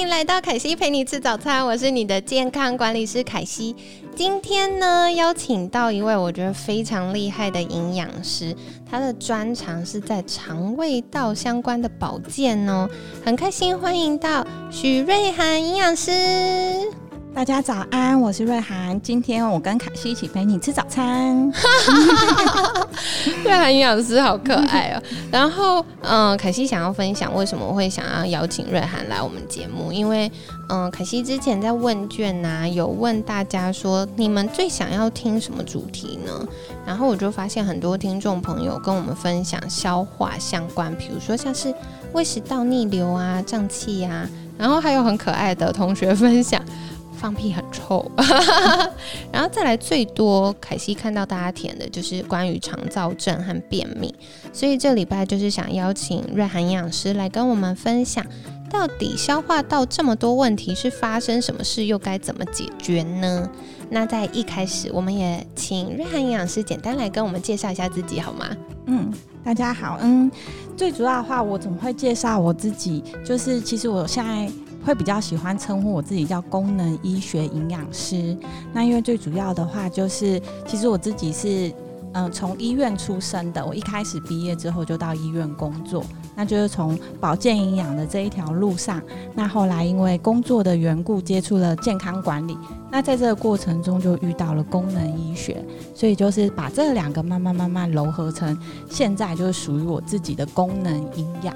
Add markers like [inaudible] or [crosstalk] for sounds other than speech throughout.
欢迎来到凯西陪你吃早餐，我是你的健康管理师凯西。今天呢，邀请到一位我觉得非常厉害的营养师，他的专长是在肠胃道相关的保健哦，很开心欢迎到许瑞涵营养师。大家早安，我是瑞涵。今天我跟凯西一起陪你吃早餐。[laughs] 瑞涵营养师好可爱哦。然后，嗯，凯西想要分享为什么会想要邀请瑞涵来我们节目，因为，嗯，凯西之前在问卷呐，有问大家说你们最想要听什么主题呢？然后我就发现很多听众朋友跟我们分享消化相关，比如说像是胃食道逆流啊、胀气啊，然后还有很可爱的同学分享。放屁很臭，[laughs] 然后再来最多，凯西看到大家填的就是关于肠燥症和便秘，所以这礼拜就是想邀请瑞涵营养师来跟我们分享，到底消化道这么多问题是发生什么事，又该怎么解决呢？那在一开始，我们也请瑞涵营养师简单来跟我们介绍一下自己好吗？嗯，大家好，嗯，最主要的话，我怎么会介绍我自己？就是其实我现在。会比较喜欢称呼我自己叫功能医学营养师。那因为最主要的话，就是其实我自己是嗯从医院出生的。我一开始毕业之后就到医院工作，那就是从保健营养的这一条路上。那后来因为工作的缘故，接触了健康管理。那在这个过程中就遇到了功能医学，所以就是把这两个慢慢慢慢糅合成，现在就是属于我自己的功能营养。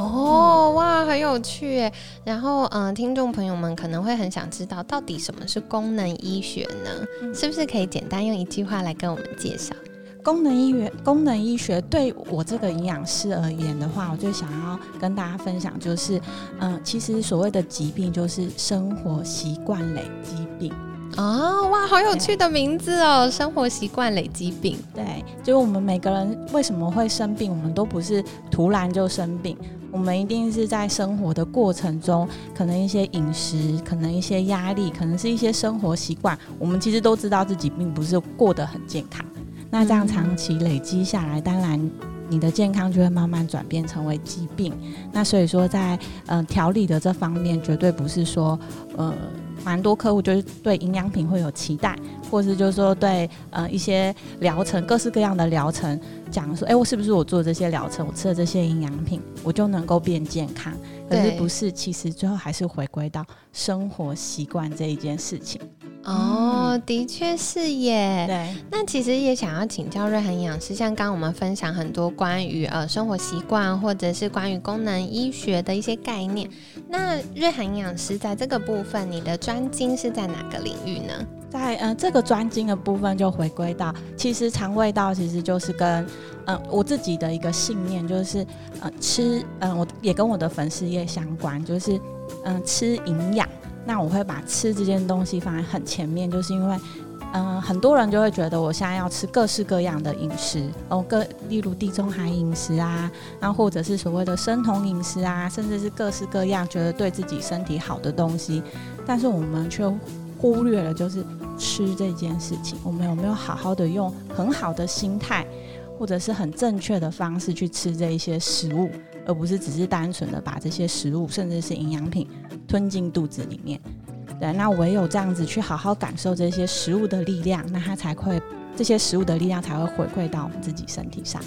哦，哇，很有趣。然后，嗯，听众朋友们可能会很想知道，到底什么是功能医学呢？是不是可以简单用一句话来跟我们介绍？功能医学，功能医学对我这个营养师而言的话，我就想要跟大家分享，就是，嗯，其实所谓的疾病就是生活习惯累积病。哦，哇，好有趣的名字哦！生活习惯累积病，对，就我们每个人为什么会生病，我们都不是突然就生病，我们一定是在生活的过程中，可能一些饮食，可能一些压力，可能是一些生活习惯，我们其实都知道自己并不是过得很健康。那这样长期累积下来，当然你的健康就会慢慢转变成为疾病。那所以说，在嗯调理的这方面，绝对不是说呃。蛮多客户就是对营养品会有期待，或是就是说对呃一些疗程，各式各样的疗程，讲说，哎，我是不是我做这些疗程，我吃了这些营养品，我就能够变健康？可是不是，其实最后还是回归到生活习惯这一件事情。哦，的确是耶。对，那其实也想要请教瑞涵营养师，像刚刚我们分享很多关于呃生活习惯，或者是关于功能医学的一些概念。那瑞涵营养师在这个部分，你的专精是在哪个领域呢？在呃这个专精的部分，就回归到其实肠胃道其实就是跟嗯我自己的一个信念，就是呃吃嗯我也跟我的粉丝业相关，就是嗯吃营养。那我会把吃这件东西放在很前面，就是因为，嗯，很多人就会觉得我现在要吃各式各样的饮食，哦，各例如地中海饮食啊，那或者是所谓的生酮饮食啊，甚至是各式各样觉得对自己身体好的东西，但是我们却忽略了就是吃这件事情，我们有没有好好的用很好的心态，或者是很正确的方式去吃这一些食物，而不是只是单纯的把这些食物，甚至是营养品。吞进肚子里面，对，那唯有这样子去好好感受这些食物的力量，那它才会这些食物的力量才会回馈到我们自己身体上。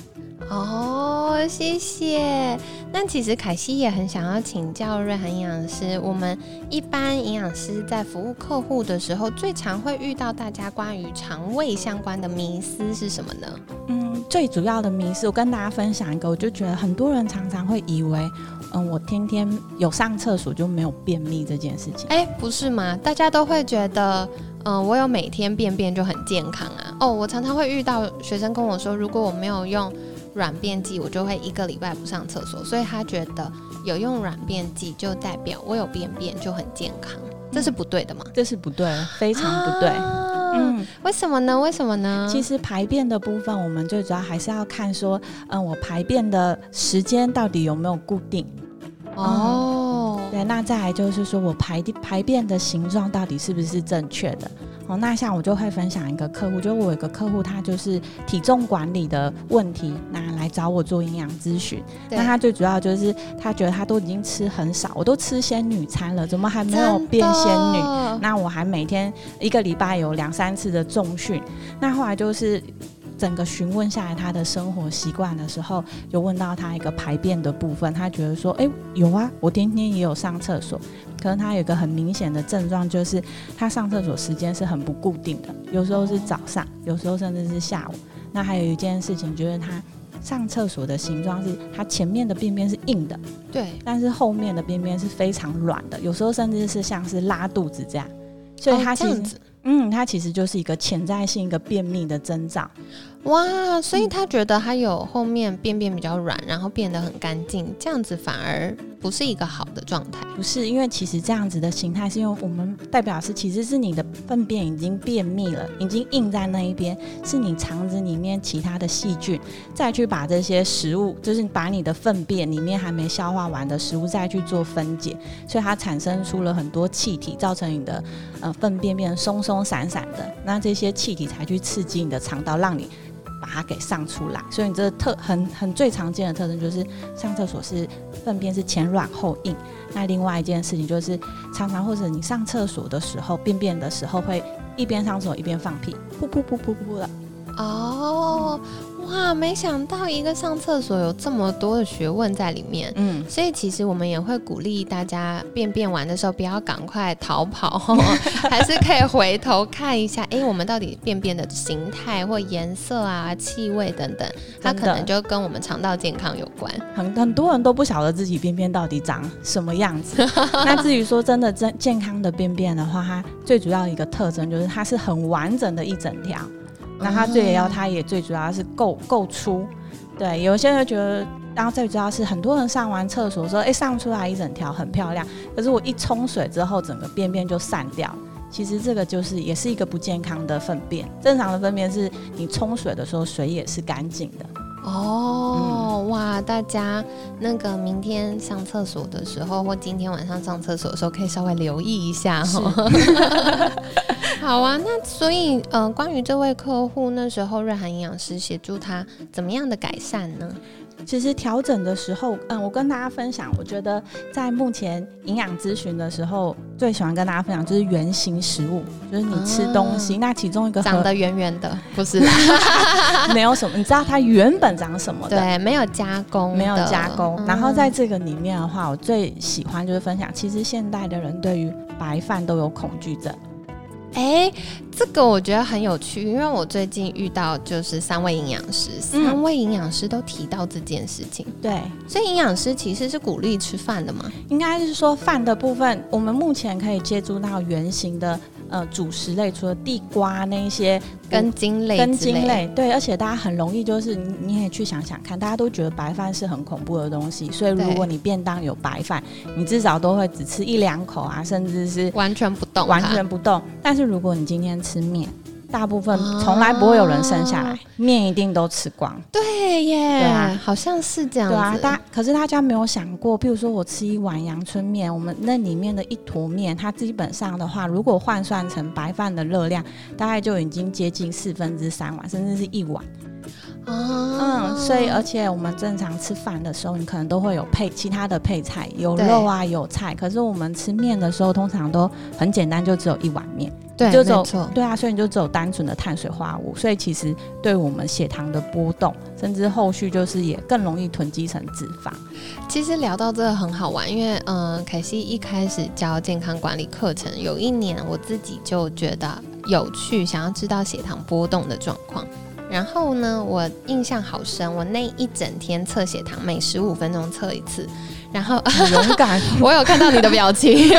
哦，谢谢。那其实凯西也很想要请教瑞涵营养师，我们一般营养师在服务客户的时候，最常会遇到大家关于肠胃相关的迷思是什么呢？嗯，最主要的迷思，我跟大家分享一个，我就觉得很多人常常会以为。嗯，我天天有上厕所就没有便秘这件事情。哎，不是吗？大家都会觉得，嗯，我有每天便便就很健康啊。哦，我常常会遇到学生跟我说，如果我没有用软便剂，我就会一个礼拜不上厕所。所以他觉得有用软便剂就代表我有便便就很健康，这是不对的吗？这是不对，非常不对。嗯，为什么呢？为什么呢？其实排便的部分，我们最主要还是要看说，嗯，我排便的时间到底有没有固定。哦，对，那再来就是说我排排便的形状到底是不是正确的？哦，那像我就会分享一个客户，就我有个客户，他就是体重管理的问题，那来找我做营养咨询。那他最主要就是他觉得他都已经吃很少，我都吃仙女餐了，怎么还没有变仙女？那我还每天一个礼拜有两三次的重训。那后来就是。整个询问下来他的生活习惯的时候，就问到他一个排便的部分，他觉得说，哎，有啊，我天天也有上厕所，可能他有一个很明显的症状，就是他上厕所时间是很不固定的，有时候是早上，有时候甚至是下午。那还有一件事情，就是他上厕所的形状是，他前面的便便是硬的，对，但是后面的便便是非常软的，有时候甚至是像是拉肚子这样，所以他其实。嗯，它其实就是一个潜在性一个便秘的征兆。哇，所以他觉得他有后面便便比较软，然后变得很干净，这样子反而不是一个好的状态。不是，因为其实这样子的形态是因为我们代表是其实是你的粪便已经便秘了，已经硬在那一边，是你肠子里面其他的细菌再去把这些食物，就是把你的粪便里面还没消化完的食物再去做分解，所以它产生出了很多气体，造成你的呃粪便变松松散散的，那这些气体才去刺激你的肠道，让你。它给上出来，所以你这特很很最常见的特征就是上厕所是粪便是前软后硬。那另外一件事情就是常常或者你上厕所的时候便便的时候会一边上厕所一边放屁，噗噗噗噗噗的。哦。哇，没想到一个上厕所有这么多的学问在里面，嗯，所以其实我们也会鼓励大家便便完的时候不要赶快逃跑，[laughs] 还是可以回头看一下，哎，我们到底便便的形态或颜色啊、气味等等，它可能就跟我们肠道健康有关。很很多人都不晓得自己便便到底长什么样子。[laughs] 那至于说真的真健康的便便的话，它最主要一个特征就是它是很完整的一整条。那它最也要，它也最主要是够够粗，对。有些人觉得，然后最主要是很多人上完厕所说，哎，上出来一整条很漂亮，可是我一冲水之后，整个便便就散掉。其实这个就是也是一个不健康的粪便。正常的粪便是你冲水的时候水也是干净的。哦，哇，大家那个明天上厕所的时候，或今天晚上上厕所的时候，可以稍微留意一下哈。[laughs] 好啊，那所以，呃，关于这位客户那时候，瑞涵营养师协助他怎么样的改善呢？其实调整的时候，嗯，我跟大家分享，我觉得在目前营养咨询的时候，最喜欢跟大家分享就是圆形食物，就是你吃东西，那其中一个长得圆圆的，不是，[laughs] 没有什么，你知道它原本长什么？对，没有加工，没有加工。然后在这个里面的话，我最喜欢就是分享，其实现代的人对于白饭都有恐惧症。哎，这个我觉得很有趣，因为我最近遇到就是三位营养师，三位营养师都提到这件事情。对，所以营养师其实是鼓励吃饭的嘛？应该是说饭的部分，我们目前可以接触到圆形的。呃，主食类除了地瓜那一些根茎类，根茎类，对，而且大家很容易就是你你也去想想看，大家都觉得白饭是很恐怖的东西，所以如果你便当有白饭，你至少都会只吃一两口啊，甚至是完全不动，完全不动。但是如果你今天吃面。大部分从来不会有人剩下来，面一定都吃光。对耶，对啊，好像是这样子。对啊，大可是大家没有想过，譬如说我吃一碗阳春面，我们那里面的一坨面，它基本上的话，如果换算成白饭的热量，大概就已经接近四分之三碗，甚至是一碗。嗯，所以而且我们正常吃饭的时候，你可能都会有配其他的配菜，有肉啊，有菜。可是我们吃面的时候，通常都很简单，就只有一碗面。对，就走对啊，所以你就只有单纯的碳水化合物。所以其实对我们血糖的波动，甚至后续就是也更容易囤积成脂肪。其实聊到这个很好玩，因为嗯，凯西一开始教健康管理课程，有一年我自己就觉得有趣，想要知道血糖波动的状况。然后呢，我印象好深，我那一整天测血糖，每十五分钟测一次。然后 [laughs] 很勇敢，[laughs] 我有看到你的表情。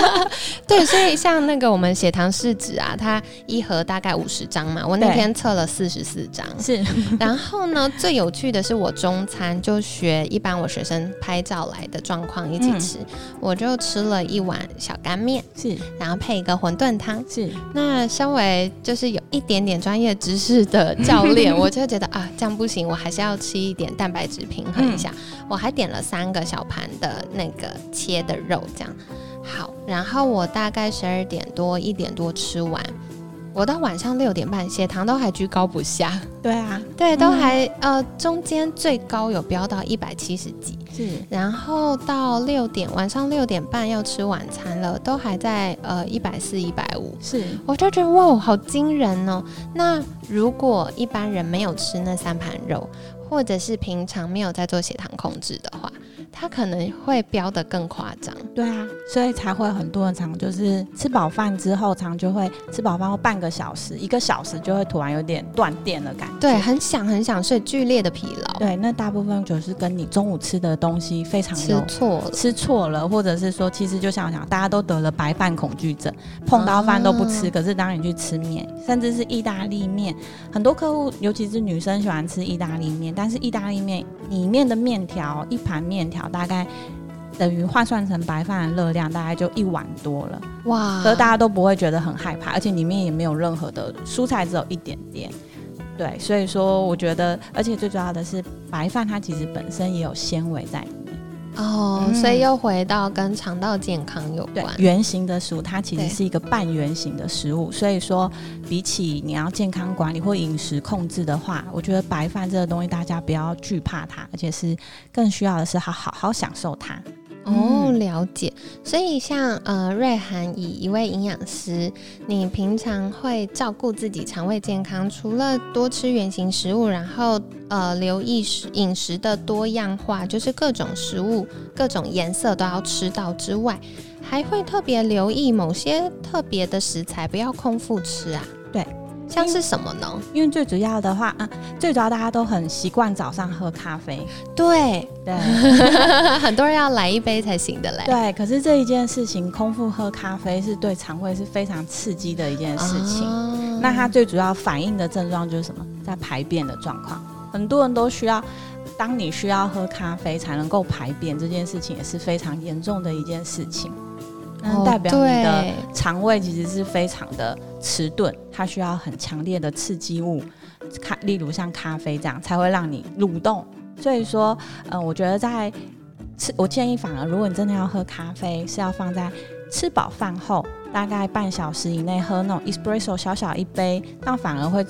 [laughs] 对，所以像那个我们血糖试纸啊，它一盒大概五十张嘛，我那天测了四十四张。是然后呢，最有趣的是我中餐就学一般我学生拍照来的状况一起吃，我就吃了一碗小干面，是然后配一个馄饨汤。是，那身为就是有一点点专业知识的教练，我就觉得啊，这样不行，我还是要吃一点蛋白质平衡一下。我还点了三个小盘的那个切的肉，这样好。然后我大概十二点多一点多吃完，我到晚上六点半血糖都还居高不下，对啊，对，都还、呃中间最高有飙到一百七十几。是然后到六点，晚上六点半要吃晚餐了，都还在呃一百四、一百五，是，我就觉得哇，好惊人哦！那如果一般人没有吃那三盘肉，或者是平常没有在做血糖控制的话，他可能会飙得更夸张。对啊，所以才会很多人常就是吃饱饭之后，常就会吃饱饭后半个小时、一个小时就会突然有点断电的感觉。对，很想很想睡，剧烈的疲劳，对，那大部分就是跟你中午吃的东西非常吃有错了。吃错了，或者是说，其实就像我讲，大家都得了白饭恐惧症，碰到饭都不吃。啊可是当你去吃面，甚至是意大利面，很多客户，尤其是女生喜欢吃意大利面，但是意大利面里面的面条，一盘面条大概等于换算成白饭的热量，大概就一碗多了。哇可是大家都不会觉得很害怕，而且里面也没有任何的蔬菜，只有一点点。对，所以说我觉得，而且最主要的是，白饭它其实本身也有纤维在。哦，嗯所以又回到跟肠道健康有关，。圆形的食物它其实是一个半圆形的食物，所以说比起你要健康管理或饮食控制的话，我觉得白饭这个东西大家不要惧怕它，而且是更需要的是好好好享受它。哦，嗯了解。所以像呃瑞涵以一位营养师，你平常会照顾自己肠胃健康，除了多吃原形食物，然后呃留意食饮食的多样化，就是各种食物、各种颜色都要吃到之外，还会特别留意某些特别的食材，不要空腹吃啊。对。像是什么呢？因为最主要的话，啊，最主要大家都很习惯早上喝咖啡，对，对 [laughs] 很多人要来一杯才行的嘞。对。可是这一件事情，空腹喝咖啡是对肠胃是非常刺激的一件事情。哦那它最主要反映的症状就是什么？在排便的状况，很多人都需要。当你需要喝咖啡才能够排便，这件事情也是非常严重的一件事情。那哦代表你的肠胃其实是非常的迟钝，它需要很强烈的刺激物，咖，例如像咖啡这样，才会让你蠕动。所以说，嗯、我觉得在吃，我建议反而，如果你真的要喝咖啡，是要放在吃饱饭后，大概半小时以内喝那种 espresso 小小一杯，但反而会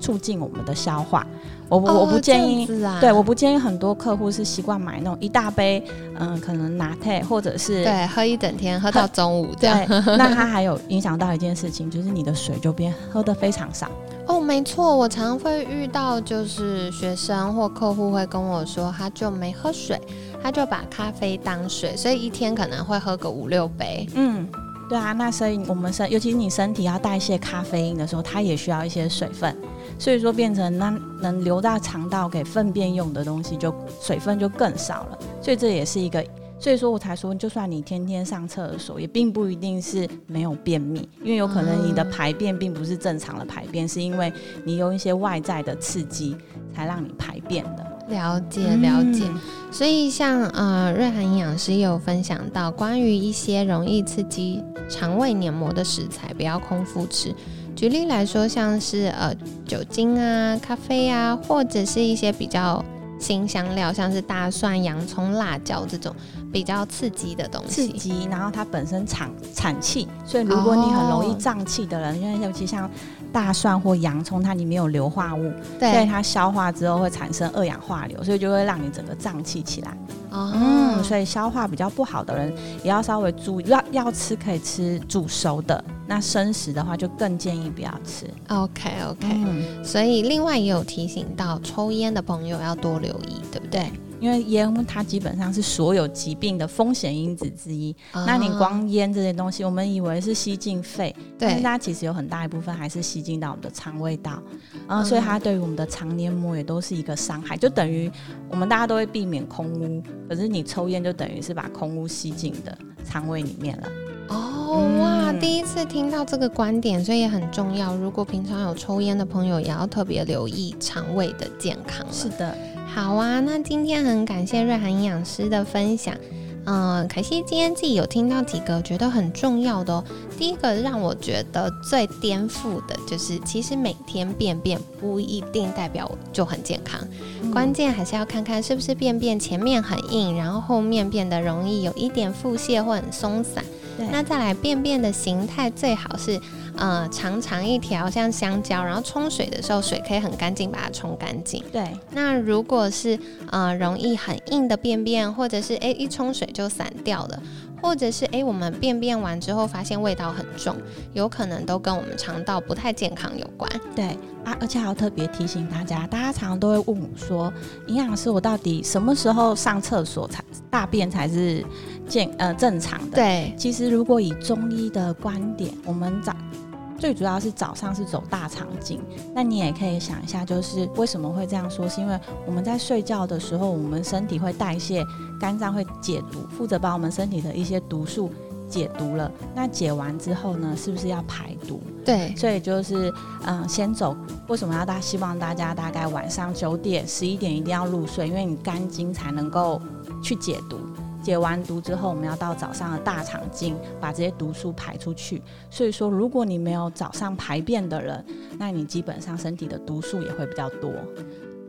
促进我们的消化。我不、我不哦建议对，我不建议很多客户是习惯买那种一大杯，嗯，可能拿铁或者是对，喝一整天，喝到中午这样。对，[laughs] 那它还有影响到一件事情，就是你的水就变喝的非常少。哦，没错，我常常会遇到，就是学生或客户会跟我说，他就没喝水，他就把咖啡当水，所以一天可能会喝个五六杯。嗯，对啊，那所以我们身，尤其是你身体要代谢咖啡因的时候，它也需要一些水分，所以说变成那能流到肠道给粪便用的东西就水分就更少了，所以这也是一个。所以说我才说，就算你天天上厕所，也并不一定是没有便秘，因为有可能你的啊排便并不是正常的排便，是因为你用一些外在的刺激才让你排便的。了解了解，嗯所以像呃瑞涵营养师也有分享到关于一些容易刺激肠胃黏膜的食材，不要空腹吃。举例来说，像是呃酒精啊、咖啡啊，或者是一些比较新香料，像是大蒜、洋葱、辣椒这种比较刺激的东西。刺激，然后它本身产产气，所以如果你很容易哦胀气的人，因为尤其像大蒜或洋葱，它里面有硫化物，对所以，它消化之后会产生二氧化硫，所以就会让你整个胀气起来。哦嗯，所以消化比较不好的人也要稍微注意，要要吃可以吃煮熟的，那生食的话就更建议不要吃。OK OK，、嗯，所以另外也有提醒到，抽烟的朋友要多留意，对不对？因为烟它基本上是所有疾病的风险因子之一。那你光烟这些东西，我们以为是吸进肺，但是它其实有很大一部分还是吸进到我们的肠胃道，嗯，所以它对于我们的肠黏膜也都是一个伤害，就等于我们大家都会避免空污，可是你抽烟就等于是把空污吸进的肠胃里面了。哦哇，第一次听到这个观点，所以也很重要。如果平常有抽烟的朋友，也要特别留意肠胃的健康。是的，好啊。那今天很感谢瑞涵营养师的分享。嗯，可惜今天自己有听到几个觉得很重要的哦。第一个让我觉得最颠覆的就是，其实每天便便不一定代表就很健康，关键还是要看看是不是便便前面很硬，然后后面变得容易有一点腹泻或很松散。那再来便便的形态最好是，呃，长长一条像香蕉，然后冲水的时候水可以很干净把它冲干净。对。那如果是呃容易很硬的便便，或者是诶一冲水就散掉了，或者是诶我们便便完之后发现味道很重，有可能都跟我们肠道不太健康有关。对啊，而且还要特别提醒大家，大家常常都会问我说，营养师我到底什么时候上厕所才大便才是？健呃正常的，对。其实如果以中医的观点，我们早最主要是早上是走大肠经。那你也可以想一下，就是为什么会这样说？是因为我们在睡觉的时候，我们身体会代谢，肝脏会解毒，负责把我们身体的一些毒素解毒了。那解完之后呢，是不是要排毒？对。所以就是嗯，先走。为什么要大？希望大家大概晚上九点、十一点一定要入睡，因为你肝经才能够去解毒。解完毒之后，我们要到早上的大肠经把这些毒素排出去。所以说，如果你没有早上排便的人，那你基本上身体的毒素也会比较多。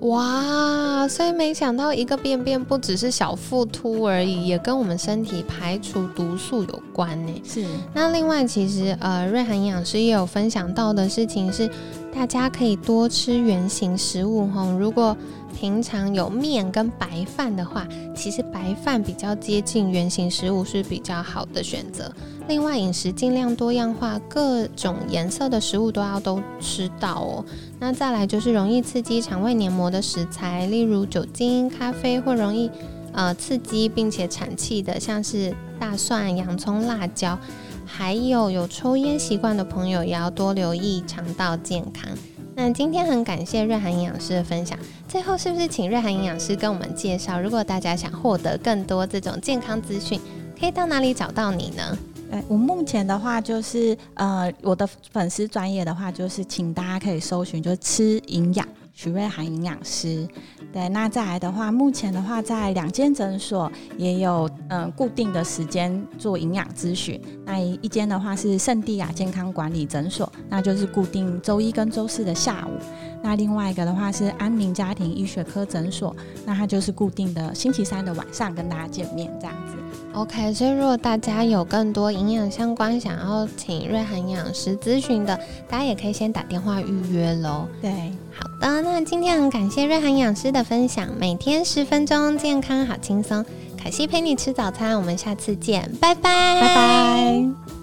哇，所以没想到一个便便不只是小腹突而已，也跟我们身体排除毒素有关呢。是。那另外，其实呃，瑞涵营养师也有分享到的事情是，大家可以多吃圆形食物哈。如果平常有面跟白饭的话，其实白饭比较接近圆形食物是比较好的选择。另外，饮食尽量多样化，各种颜色的食物都要都吃到哦。那再来就是容易刺激肠胃黏膜的食材，例如酒精、咖啡或容易呃刺激并且产气的，像是大蒜、洋葱、辣椒，还有有抽烟习惯的朋友也要多留意肠道健康。那今天很感谢瑞涵营养师的分享。最后，是不是请瑞涵营养师跟我们介绍，如果大家想获得更多这种健康资讯，可以到哪里找到你呢？哎，我目前的话就是呃，我的粉丝专业的话就是，请大家可以搜寻，就是吃营养。徐瑞涵营养师，对，那再来的话，目前的话，在两间诊所也有嗯固定的时间做营养咨询。那一间的话是圣地亚健康管理诊所，那就是固定周一跟周四的下午。那另外一个的话是安宁家庭医学科诊所，那它就是固定的星期三的晚上跟大家见面这样子。OK，所以如果大家有更多营养相关想要请瑞涵营养师咨询的，大家也可以先打电话预约喽。对，好的，那今天很感谢瑞涵营养师的分享，每天十分钟，健康好轻松。凯西陪你吃早餐，我们下次见，拜拜，拜拜。